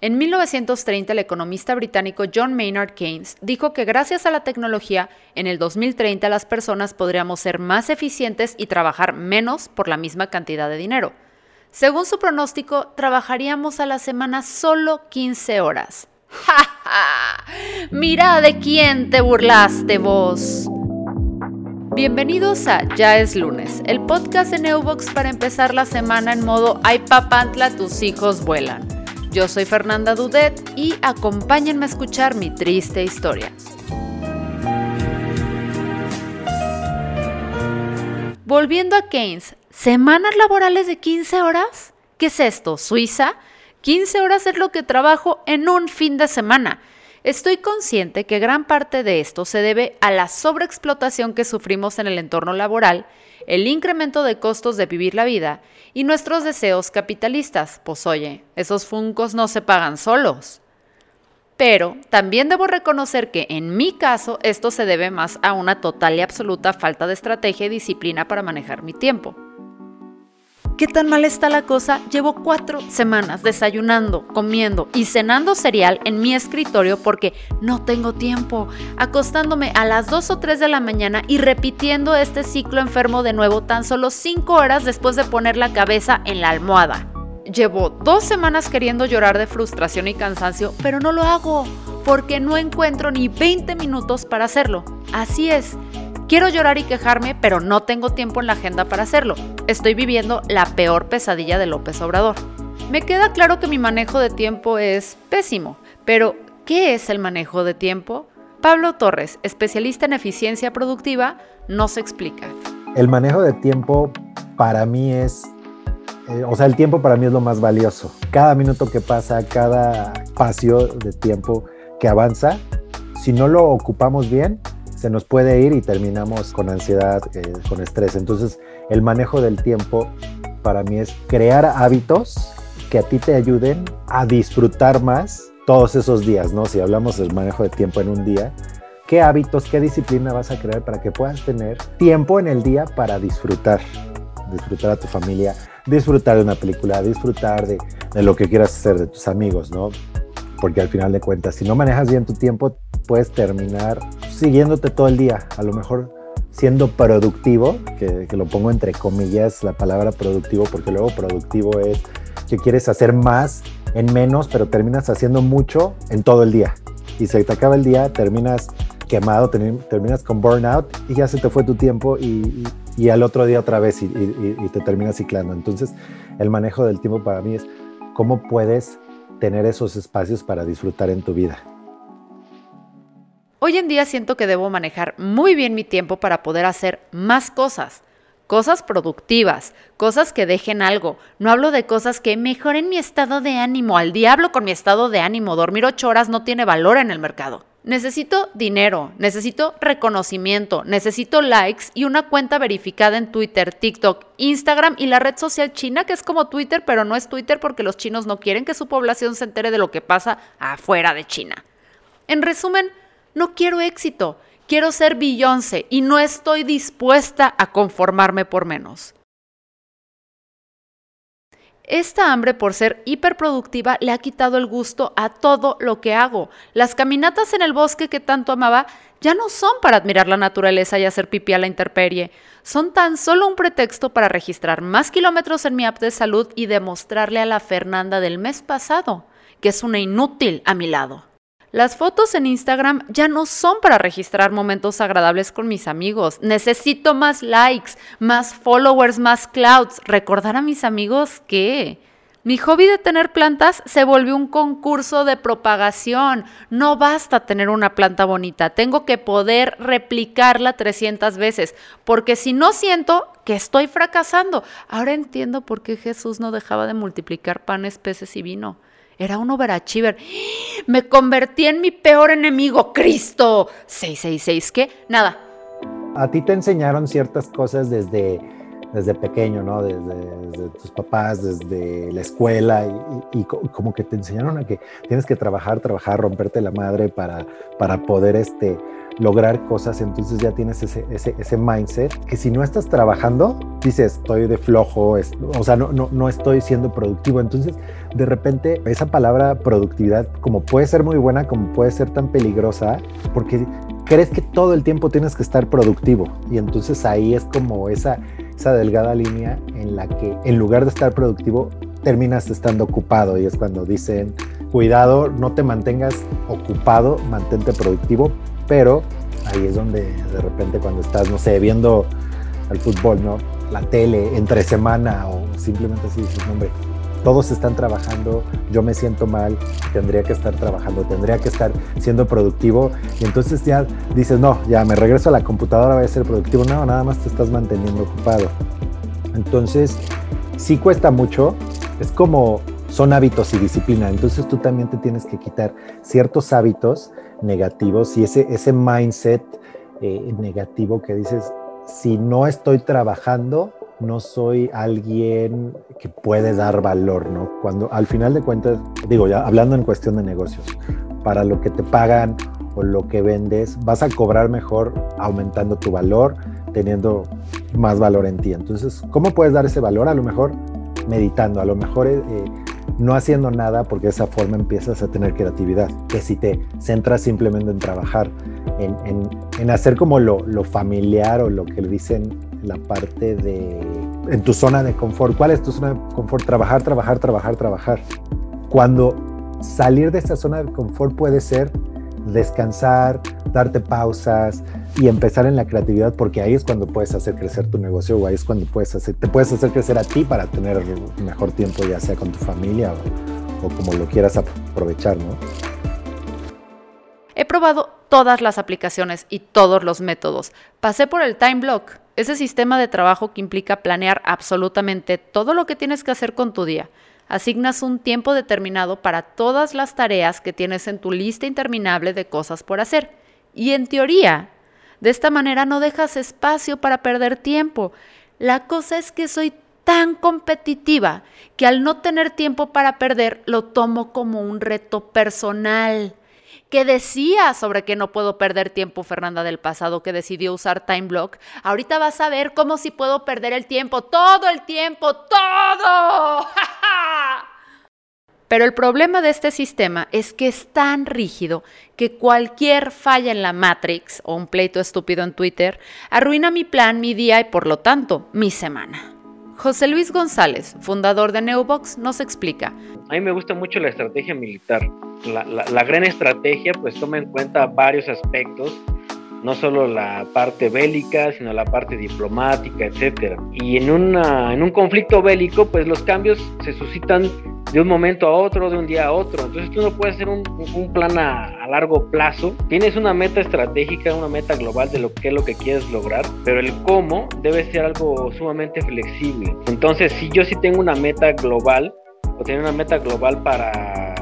En 1930, el economista británico John Maynard Keynes dijo que gracias a la tecnología, en el 2030 las personas podríamos ser más eficientes y trabajar menos por la misma cantidad de dinero. Según su pronóstico, trabajaríamos a la semana solo 15 horas. ¡Ja, ja! Mira de quién te burlaste vos. Bienvenidos a Ya es lunes, el podcast de Neubox para empezar la semana en modo Ay papantla, tus hijos vuelan. Yo soy Fernanda Dudet y acompáñenme a escuchar mi triste historia. Volviendo a Keynes, ¿semanas laborales de 15 horas? ¿Qué es esto? ¿Suiza? 15 horas es lo que trabajo en un fin de semana. Estoy consciente que gran parte de esto se debe a la sobreexplotación que sufrimos en el entorno laboral, el incremento de costos de vivir la vida y nuestros deseos capitalistas. Pues oye, esos funcos no se pagan solos. Pero también debo reconocer que en mi caso esto se debe más a una total y absoluta falta de estrategia y disciplina para manejar mi tiempo. ¿Qué tan mal está la cosa? Llevo cuatro semanas desayunando, comiendo y cenando cereal en mi escritorio porque no tengo tiempo, acostándome a las 2 o 3 de la mañana y repitiendo este ciclo enfermo de nuevo tan solo 5 horas después de poner la cabeza en la almohada. Llevo dos semanas queriendo llorar de frustración y cansancio, pero no lo hago porque no encuentro ni 20 minutos para hacerlo. Así es, Quiero llorar y quejarme, pero no tengo tiempo en la agenda para hacerlo. Estoy viviendo la peor pesadilla de López Obrador. Me queda claro que mi manejo de tiempo es pésimo, pero ¿qué es el manejo de tiempo? Pablo Torres, especialista en eficiencia productiva, nos explica. El manejo de tiempo para mí es, eh, o sea, el tiempo para mí es lo más valioso. Cada minuto que pasa, cada espacio de tiempo que avanza, si no lo ocupamos bien, se nos puede ir y terminamos con ansiedad, eh, con estrés. Entonces, el manejo del tiempo para mí es crear hábitos que a ti te ayuden a disfrutar más todos esos días, ¿no? Si hablamos del manejo de tiempo en un día, ¿qué hábitos, qué disciplina vas a crear para que puedas tener tiempo en el día para disfrutar? Disfrutar a tu familia, disfrutar de una película, disfrutar de, de lo que quieras hacer, de tus amigos, ¿no? Porque al final de cuentas, si no manejas bien tu tiempo, puedes terminar siguiéndote todo el día, a lo mejor siendo productivo, que, lo pongo entre comillas la palabra productivo, porque luego productivo es que quieres hacer más en menos, pero terminas haciendo mucho en todo el día. Y se te acaba el día, terminas quemado, terminas con burnout y ya se te fue tu tiempo y, al otro día otra vez y, y te terminas ciclando. Entonces, el manejo del tiempo para mí es cómo puedes tener esos espacios para disfrutar en tu vida. Hoy en día siento que debo manejar muy bien mi tiempo para poder hacer más cosas. Cosas productivas, cosas que dejen algo. No hablo de cosas que mejoren mi estado de ánimo. Al diablo con mi estado de ánimo. Dormir ocho horas no tiene valor en el mercado. Necesito dinero, necesito reconocimiento, necesito likes y una cuenta verificada en Twitter, TikTok, Instagram y la red social china que es como Twitter, pero no es Twitter porque los chinos no quieren que su población se entere de lo que pasa afuera de China. En resumen, no quiero éxito, quiero ser Beyoncé y no estoy dispuesta a conformarme por menos. Esta hambre por ser hiperproductiva le ha quitado el gusto a todo lo que hago. Las caminatas en el bosque que tanto amaba ya no son para admirar la naturaleza y hacer pipí a la intemperie. Son tan solo un pretexto para registrar más kilómetros en mi app de salud y demostrarle a la Fernanda del mes pasado que es una inútil a mi lado. Las fotos en Instagram ya no son para registrar momentos agradables con mis amigos. Necesito más likes, más followers, más clouds. Recordar a mis amigos que mi hobby de tener plantas se volvió un concurso de propagación. No basta tener una planta bonita, tengo que poder replicarla 300 veces, porque si no siento que estoy fracasando. Ahora entiendo por qué Jesús no dejaba de multiplicar panes, peces y vino era un overachiever. Me convertí en mi peor enemigo, Cristo. 666, ¿qué? Nada. A ti te enseñaron ciertas cosas desde desde pequeño, ¿no? Desde, tus papás, desde la escuela y, como que te enseñaron a que tienes que trabajar, trabajar, romperte la madre para, para poder este, lograr cosas, entonces ya tienes ese, ese, mindset que si no estás trabajando, dices, estoy de flojo, o sea, no, no, no estoy siendo productivo. Entonces, de repente, esa palabra productividad, como puede ser muy buena, como puede ser tan peligrosa, porque crees que todo el tiempo tienes que estar productivo. Y entonces ahí es como esa, esa delgada línea en la que en lugar de estar productivo, terminas estando ocupado. Y es cuando dicen, cuidado, no te mantengas ocupado, mantente productivo, pero ahí es donde de repente cuando estás, no sé, viendo el fútbol, ¿no? La tele entre semana o simplemente así dices, hombre, todos están trabajando, yo me siento mal, tendría que estar trabajando, tendría que estar siendo productivo y entonces ya dices, no, ya me regreso a la computadora, voy a ser productivo, no, nada más te estás manteniendo ocupado. Entonces, sí cuesta mucho, es como son hábitos y disciplina, entonces tú también te tienes que quitar ciertos hábitos negativos y ese, ese mindset eh, negativo que dices, si no estoy trabajando, no soy alguien que puede dar valor, ¿no? Cuando al final de cuentas, digo, ya hablando en cuestión de negocios, para lo que te pagan o lo que vendes, vas a cobrar mejor aumentando tu valor, teniendo más valor en ti. Entonces, ¿cómo puedes dar ese valor? A lo mejor meditando, a lo mejor eh, no haciendo nada porque de esa forma empiezas a tener creatividad, que si te centras simplemente en trabajar, en, hacer como lo, familiar o lo que dicen la parte de, en tu zona de confort. ¿Cuál es tu zona de confort? Trabajar, trabajar, trabajar, trabajar. Cuando salir de esa zona de confort puede ser descansar, darte pausas y empezar en la creatividad, porque ahí es cuando puedes hacer crecer tu negocio o ahí es cuando puedes hacer, te puedes hacer crecer a ti para tener mejor tiempo, ya sea con tu familia o, o como lo quieras aprovechar, ¿no? He probado todas las aplicaciones y todos los métodos. Pasé por el time block, ese sistema de trabajo que implica planear absolutamente todo lo que tienes que hacer con tu día asignas un tiempo determinado para todas las tareas que tienes en tu lista interminable de cosas por hacer. Y en teoría, de esta manera no dejas espacio para perder tiempo. La cosa es que soy tan competitiva que al no tener tiempo para perder lo tomo como un reto personal. ¿Qué decía sobre que no puedo perder tiempo Fernanda del pasado que decidió usar Time Block? Ahorita vas a ver cómo si puedo perder el tiempo, todo el tiempo, todo. Pero el problema de este sistema es que es tan rígido que cualquier falla en la Matrix o un pleito estúpido en Twitter arruina mi plan, mi día y por lo tanto mi semana. José Luis González, fundador de Neubox, nos explica. A mí me gusta mucho la estrategia militar. La, gran estrategia pues toma en cuenta varios aspectos no solo la parte bélica, sino la parte diplomática, etcétera. Y en, una, en un conflicto bélico, pues los cambios se suscitan de un momento a otro, de un día a otro. Entonces tú no puedes hacer un, plan a, largo plazo. Tienes una meta estratégica, una meta global de lo que es lo que quieres lograr, pero el cómo debe ser algo sumamente flexible. Entonces, si yo sí tengo una meta global, o tener una meta global para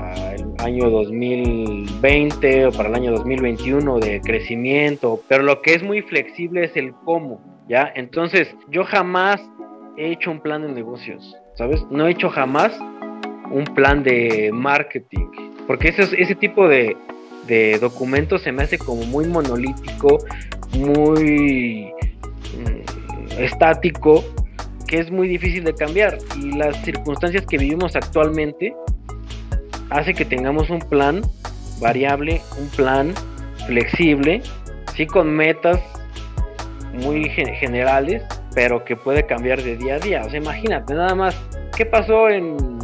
año 2020 o para el año 2021 de crecimiento, pero lo que es muy flexible es el cómo, ¿ya? Entonces, yo jamás he hecho un plan de negocios, ¿sabes? No he hecho jamás un plan de marketing, porque ese, ese tipo de, de documentos se me hace como muy monolítico, muy mm, estático, que es muy difícil de cambiar. Y las circunstancias que vivimos actualmente hace que tengamos un plan variable, un plan flexible, sí con metas muy generales, pero que puede cambiar de día a día. O sea, imagínate nada más, ¿qué pasó en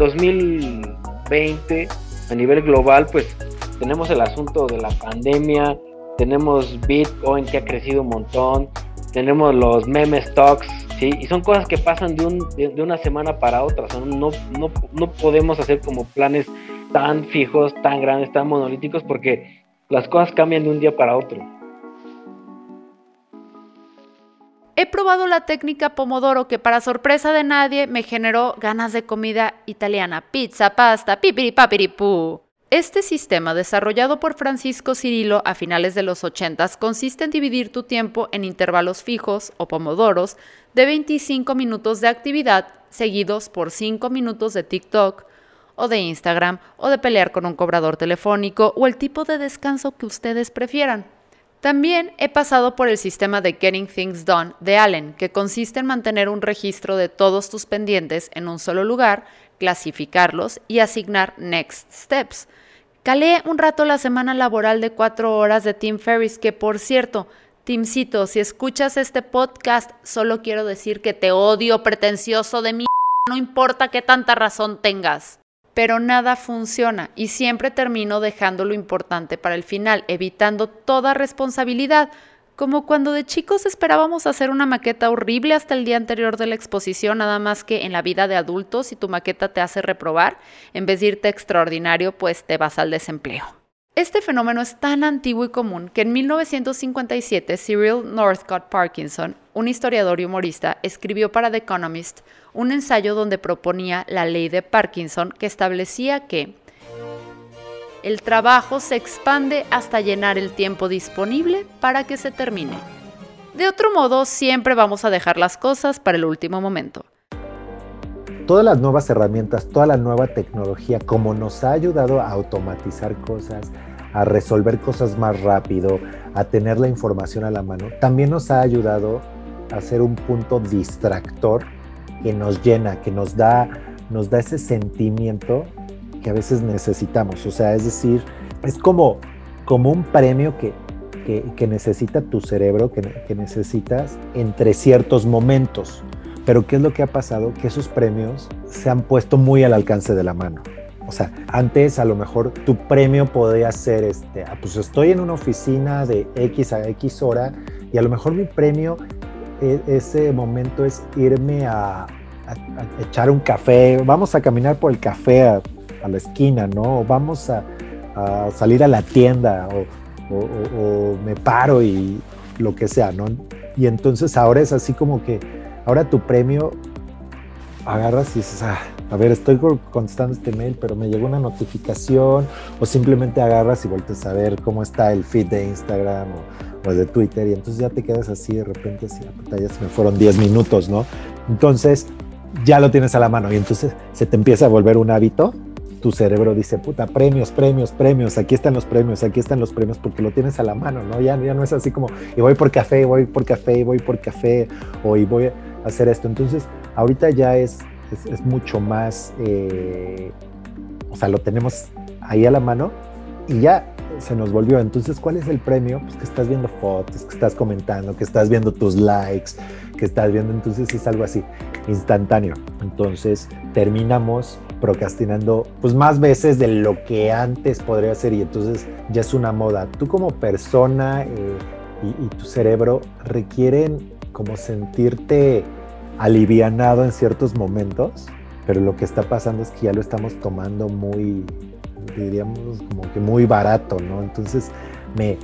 2020 a nivel global? Pues tenemos el asunto de la pandemia, tenemos Bitcoin que ha crecido un montón, tenemos los meme stocks y son cosas que pasan de, un, de, una semana para otra. no, no, no podemos hacer como planes tan fijos, tan grandes, tan monolíticos, porque las cosas cambian de un día para otro. He probado la técnica Pomodoro que para sorpresa de nadie me generó ganas de comida italiana, pizza, pasta, pipiri este sistema, desarrollado por Francisco Cirilo a finales de los 80, consiste en dividir tu tiempo en intervalos fijos o pomodoros de 25 minutos de actividad seguidos por 5 minutos de TikTok o de Instagram o de pelear con un cobrador telefónico o el tipo de descanso que ustedes prefieran. También he pasado por el sistema de Getting Things Done de Allen, que consiste en mantener un registro de todos tus pendientes en un solo lugar, clasificarlos y asignar Next Steps. Calé un rato la semana laboral de cuatro horas de Tim Ferriss, que por cierto, Timcito, si escuchas este podcast, solo quiero decir que te odio, pretencioso de mí, no importa qué tanta razón tengas pero nada funciona y siempre termino dejando lo importante para el final, evitando toda responsabilidad, como cuando de chicos esperábamos hacer una maqueta horrible hasta el día anterior de la exposición, nada más que en la vida de adultos, si tu maqueta te hace reprobar, en vez de irte extraordinario, pues te vas al desempleo. Este fenómeno es tan antiguo y común que en 1957 Cyril Northcott Parkinson, un historiador y humorista, escribió para The Economist un ensayo donde proponía la ley de Parkinson que establecía que el trabajo se expande hasta llenar el tiempo disponible para que se termine. De otro modo, siempre vamos a dejar las cosas para el último momento. Todas las nuevas herramientas, toda la nueva tecnología, como nos ha ayudado a automatizar cosas, a resolver cosas más rápido, a tener la información a la mano, también nos ha ayudado a ser un punto distractor que nos llena, que nos da, nos da ese sentimiento que a veces necesitamos. O sea, es decir, es como, como un premio que, que, necesita tu cerebro, que, que necesitas entre ciertos momentos. Pero ¿qué es lo que ha pasado? Que esos premios se han puesto muy al alcance de la mano. O sea, antes a lo mejor tu premio podía ser, este, ah, pues estoy en una oficina de X a X hora y a lo mejor mi premio ese momento es irme a, echar un café, vamos a caminar por el café a, la esquina, ¿no? vamos a, salir a la tienda o, me paro y lo que sea, ¿no? Y entonces ahora es así como que, ahora tu premio agarras y dices, ah, a ver, estoy contestando este mail, pero me llegó una notificación, o simplemente agarras y vuelves a ver cómo está el feed de Instagram de Twitter, y entonces ya te quedas así de repente, así, pantalla se me fueron 10 minutos, ¿no? Entonces ya lo tienes a la mano y entonces se te empieza a volver un hábito. Tu cerebro dice, puta, premios, premios, premios, aquí están los premios, aquí están los premios, porque lo tienes a la mano, ¿no? Ya, ya no es así como, y voy por café, voy por café, voy por café, o y voy a hacer esto. Entonces, ahorita ya es, es, mucho más, eh, o sea, lo tenemos ahí a la mano y ya se nos volvió. Entonces, ¿cuál es el premio? Pues que estás viendo fotos, que estás comentando, que estás viendo tus likes, que estás viendo. Entonces es algo así, instantáneo. Entonces terminamos procrastinando pues más veces de lo que antes podría ser y entonces ya es una moda. Tú como persona eh, y, y tu cerebro requieren como sentirte alivianado en ciertos momentos, pero lo que está pasando es que ya lo estamos tomando muy, diríamos, como que muy barato, ¿no? Entonces, me,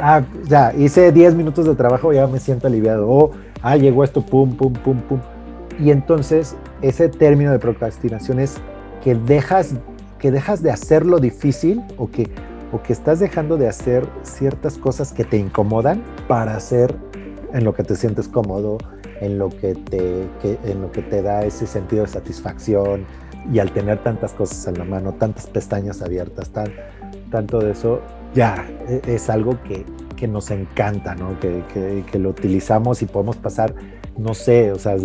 ah, ya, hice 10 minutos de trabajo, ya me siento aliviado, o, ah, llegó esto, pum, pum, pum, pum. Y entonces, ese término de procrastinación es que dejas, que dejas de hacer lo difícil o que, o que estás dejando de hacer ciertas cosas que te incomodan para hacer en lo que te sientes cómodo, en lo que te, en lo que te da ese sentido de satisfacción y al tener tantas cosas en la mano, tantas pestañas abiertas, tan, tanto de eso, ya e, es algo que, que nos encanta, ¿no? Que, que, lo utilizamos y podemos pasar, no sé, o sea,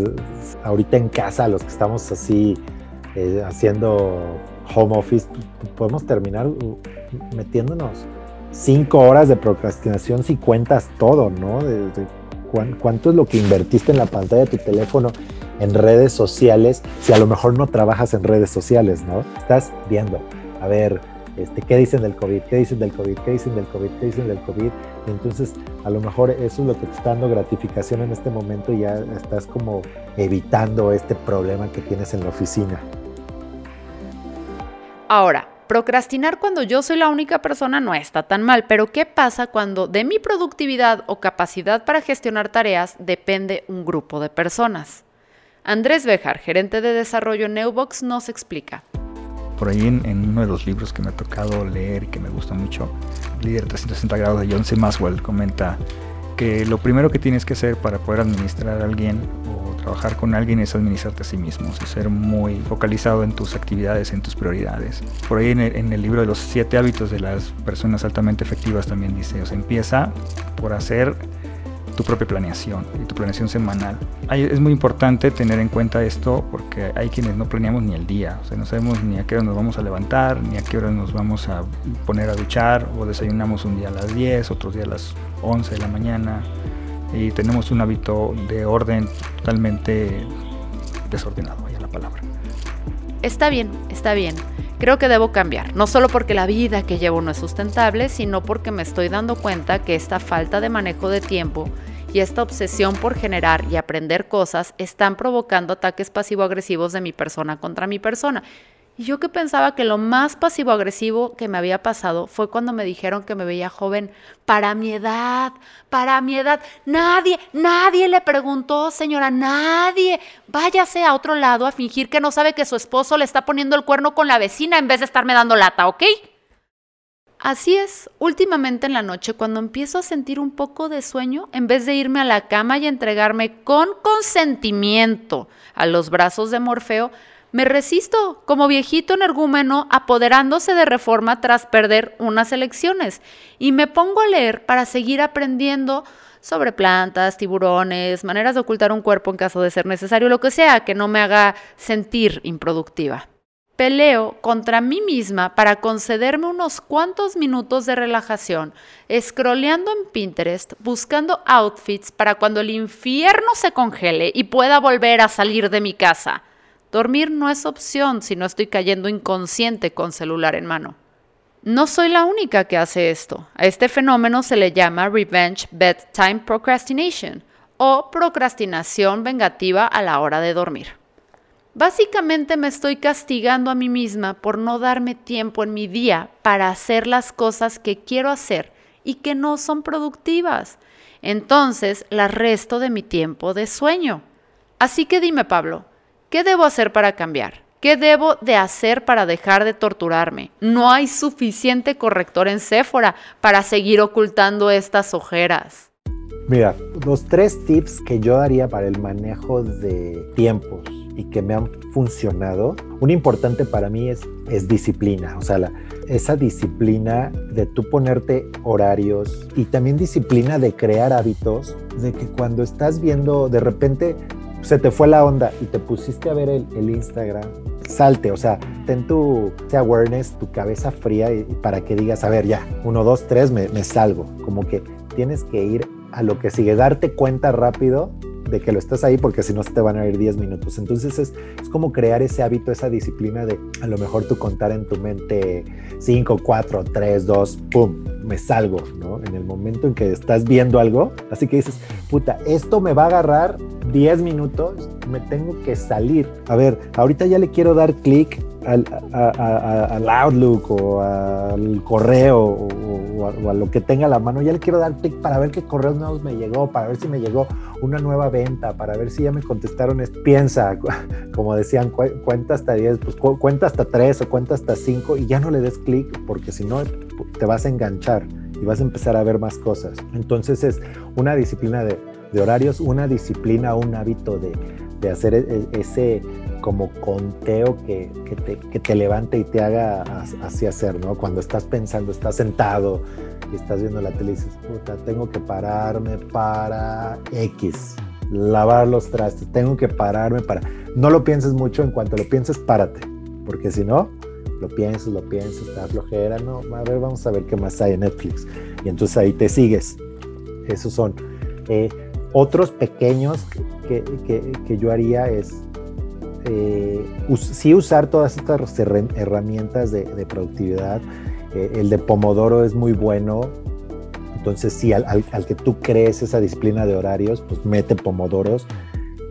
ahorita en casa, los que estamos así eh, haciendo home office, podemos terminar metiéndonos cinco horas de procrastinación si cuentas todo, ¿no? Cuánto es lo que invertiste en la pantalla de tu teléfono en redes sociales si a lo mejor no trabajas en redes sociales, ¿no? Estás viendo, a ver, este, ¿qué dicen del COVID? ¿Qué dicen del COVID? ¿Qué dicen del COVID? ¿Qué dicen del COVID? entonces, a lo mejor eso es lo que te está dando gratificación en este momento y ya estás como evitando este problema que tienes en la oficina. Ahora, Procrastinar cuando yo soy la única persona no está tan mal, pero ¿qué pasa cuando de mi productividad o capacidad para gestionar tareas depende un grupo de personas? Andrés Bejar, gerente de desarrollo en Neubox, nos explica. Por ahí en, uno de los libros que me ha tocado leer y que me gusta mucho, Líder 360 grados de John C. Maswell, comenta que lo primero que tienes que hacer para poder administrar a alguien o trabajar con alguien es administrarte a sí mismo, ser muy focalizado en tus actividades, en tus prioridades. Por ahí en el, libro de los siete hábitos de las personas altamente efectivas también dice, o sea, empieza por hacer tu propia planeación y tu planeación semanal. es muy importante tener en cuenta esto porque hay quienes no planeamos ni el día, o sea, no sabemos ni a qué hora nos vamos a levantar, ni a qué hora nos vamos a poner a duchar, o desayunamos un día a las 10, otro día a las 11 de la mañana, y tenemos un hábito de orden totalmente desordenado, vaya la palabra. Está bien, está bien. Creo que debo cambiar, no solo porque la vida que llevo no es sustentable, sino porque me estoy dando cuenta que esta falta de manejo de tiempo y esta obsesión por generar y aprender cosas están provocando ataques pasivo-agresivos de mi persona contra mi persona. Y yo que pensaba que lo más pasivo-agresivo que me había pasado fue cuando me dijeron que me veía joven para mi edad, para mi edad. Nadie, nadie le preguntó, señora, nadie. Váyase a otro lado a fingir que no sabe que su esposo le está poniendo el cuerno con la vecina en vez de estarme dando lata, ¿ok? Así es, últimamente en la noche cuando empiezo a sentir un poco de sueño, en vez de irme a la cama y entregarme con consentimiento a los brazos de Morfeo, me resisto como viejito energúmeno apoderándose de reforma tras perder unas elecciones y me pongo a leer para seguir aprendiendo sobre plantas, tiburones, maneras de ocultar un cuerpo en caso de ser necesario, lo que sea que no me haga sentir improductiva. Peleo contra mí misma para concederme unos cuantos minutos de relajación, scrolleando en Pinterest, buscando outfits para cuando el infierno se congele y pueda volver a salir de mi casa. Dormir no es opción si no estoy cayendo inconsciente con celular en mano. No soy la única que hace esto. A este fenómeno se le llama Revenge Bedtime Procrastination o procrastinación vengativa a la hora de dormir. Básicamente me estoy castigando a mí misma por no darme tiempo en mi día para hacer las cosas que quiero hacer y que no son productivas. Entonces las resto de mi tiempo de sueño. Así que dime, Pablo, ¿Qué debo hacer para cambiar? ¿Qué debo de hacer para dejar de torturarme? No hay suficiente corrector en Sephora para seguir ocultando estas ojeras. Mira, los tres tips que yo daría para el manejo de tiempos y que me han funcionado, un importante para mí es, es disciplina, o sea, esa disciplina de tú ponerte horarios y también disciplina de crear hábitos, de que cuando estás viendo, de repente se te fue la onda y te pusiste a ver el, Instagram, salte, o sea, ten tu awareness, tu cabeza fría y, para que digas, a ver, ya, uno, dos, tres, me, me salgo. Como que tienes que ir a lo que sigue, darte cuenta rápido de que lo estás ahí porque si no se te van a ir 10 minutos. Entonces es, es, como crear ese hábito, esa disciplina de a lo mejor tú contar en tu mente 5, 4, 3, 2, ¡pum! Me salgo, ¿no? En el momento en que estás viendo algo, así que dices, puta, esto me va a agarrar 10 minutos, me tengo que salir. A ver, ahorita ya le quiero dar clic al, Outlook o al correo o, a, lo que tenga a la mano, ya le quiero dar clic para ver qué correos nuevos me llegó, para ver si me llegó una nueva venta, para ver si ya me contestaron. Piensa, como decían, cuenta hasta 10, pues cuenta hasta 3 o cuenta hasta 5 y ya no le des clic porque si no te vas a enganchar y vas a empezar a ver más cosas. Entonces es una disciplina de, horarios, una disciplina, un hábito de, de hacer e, e, ese como conteo que, que, te, que, te, levante y te haga así hacer, ¿no? Cuando estás pensando, estás sentado y estás viendo la tele y dices, puta, tengo que pararme para X, lavar los trastes, tengo que pararme para... No lo pienses mucho, en cuanto lo pienses, párate, porque si no, lo piensas, lo piensas, está flojera, no, a ver, vamos a ver qué más hay en Netflix. Y entonces ahí te sigues. Esos son. Eh, otros pequeños que, que, que, yo haría es eh, sí usar todas estas herramientas de, de productividad. Eh, el de Pomodoro es muy bueno. Entonces, sí, al, al, al, que tú crees esa disciplina de horarios, pues mete Pomodoros.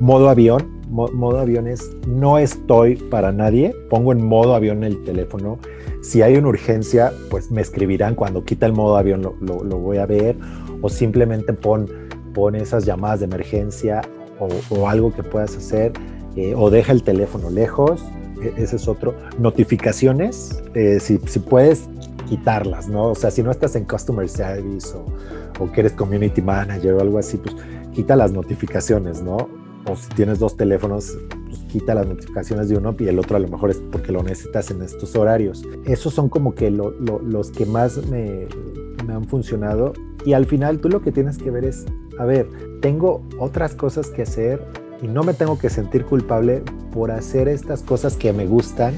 Modo avión, modo avión es no estoy para nadie, pongo en modo avión el teléfono. Si hay una urgencia, pues me escribirán cuando quita el modo avión, lo, lo, voy a ver. O simplemente pon, pon esas llamadas de emergencia o, o algo que puedas hacer. Eh, o deja el teléfono lejos. E, ese es otro. Notificaciones. Eh, si, si puedes quitarlas, ¿no? O sea, si no estás en customer service o, o que eres community manager o algo así, pues quita las notificaciones, ¿no? O si tienes dos teléfonos, pues quita las notificaciones de uno y el otro a lo mejor es porque lo necesitas en estos horarios. Esos son como que los que más me, me han funcionado. Y al final tú lo que tienes que ver es, a ver, tengo otras cosas que hacer y no me tengo que sentir culpable por hacer estas cosas que me gustan.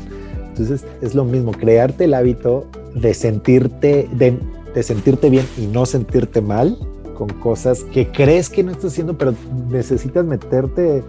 Entonces es lo mismo, crearte el hábito de sentirte, de, de sentirte bien y no sentirte mal con cosas que crees que no estás haciendo, pero necesitas meterte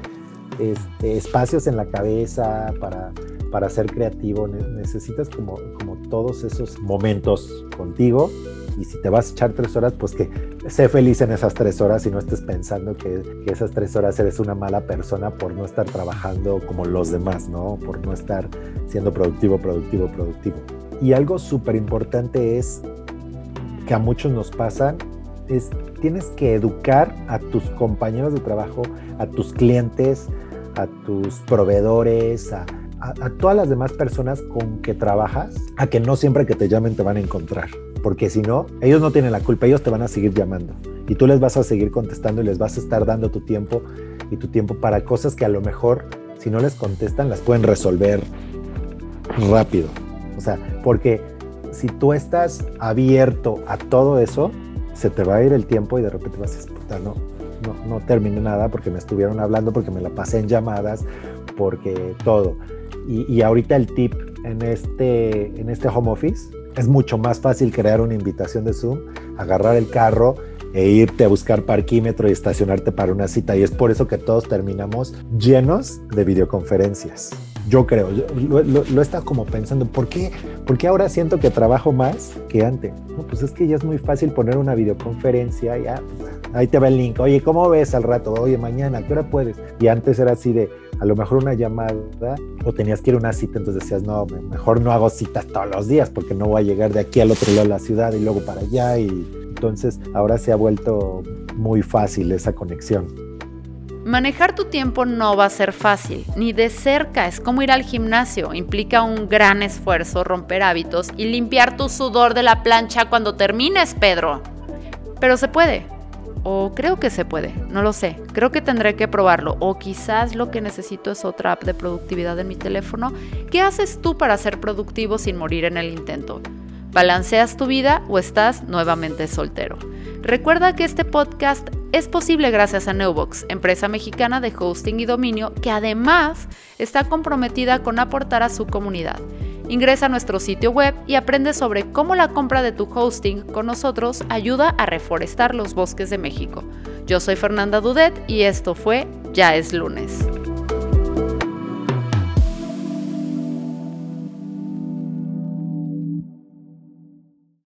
este, espacios en la cabeza para, para ser creativo. Necesitas como, como todos esos momentos contigo. Y si te vas a echar tres horas, pues que sé feliz en esas tres horas y no estés pensando que, esas tres horas eres una mala persona por no estar trabajando como los demás, ¿no? Por no estar siendo productivo, productivo, productivo. Y algo súper importante es que a muchos nos pasan es tienes que educar a tus compañeros de trabajo, a tus clientes, a tus proveedores, a, a, todas las demás personas con que trabajas, a que no siempre que te llamen te van a encontrar. Porque si no, ellos no tienen la culpa, ellos te van a seguir llamando. Y tú les vas a seguir contestando y les vas a estar dando tu tiempo y tu tiempo para cosas que a lo mejor, si no les contestan, las pueden resolver rápido. O sea, porque si tú estás abierto a todo eso, se te va a ir el tiempo y de repente vas a disputar, no, no, no terminé nada porque me estuvieron hablando, porque me la pasé en llamadas, porque todo. Y, y, ahorita el tip en este, en este home office es mucho más fácil crear una invitación de Zoom, agarrar el carro e irte a buscar parquímetro y estacionarte para una cita. Y es por eso que todos terminamos llenos de videoconferencias. Yo creo, yo lo, lo, lo he estado como pensando, ¿por qué, ¿por qué ahora siento que trabajo más que antes? No, pues es que ya es muy fácil poner una videoconferencia, ya, ahí te va el link, oye, ¿cómo ves al rato? Oye, mañana, ¿qué hora puedes? Y antes era así de, a lo mejor una llamada o tenías que ir a una cita, entonces decías, no, mejor no hago citas todos los días porque no voy a llegar de aquí al otro lado de la ciudad y luego para allá. Y entonces ahora se ha vuelto muy fácil esa conexión. Manejar tu tiempo no va a ser fácil, ni de cerca, es como ir al gimnasio, implica un gran esfuerzo romper hábitos y limpiar tu sudor de la plancha cuando termines, Pedro. Pero se puede, o creo que se puede, no lo sé, creo que tendré que probarlo, o quizás lo que necesito es otra app de productividad en mi teléfono. ¿Qué haces tú para ser productivo sin morir en el intento? ¿Balanceas tu vida o estás nuevamente soltero? Recuerda que este podcast es posible gracias a Neubox, empresa mexicana de hosting y dominio que además está comprometida con aportar a su comunidad. Ingresa a nuestro sitio web y aprende sobre cómo la compra de tu hosting con nosotros ayuda a reforestar los bosques de México. Yo soy Fernanda Dudet y esto fue Ya es lunes.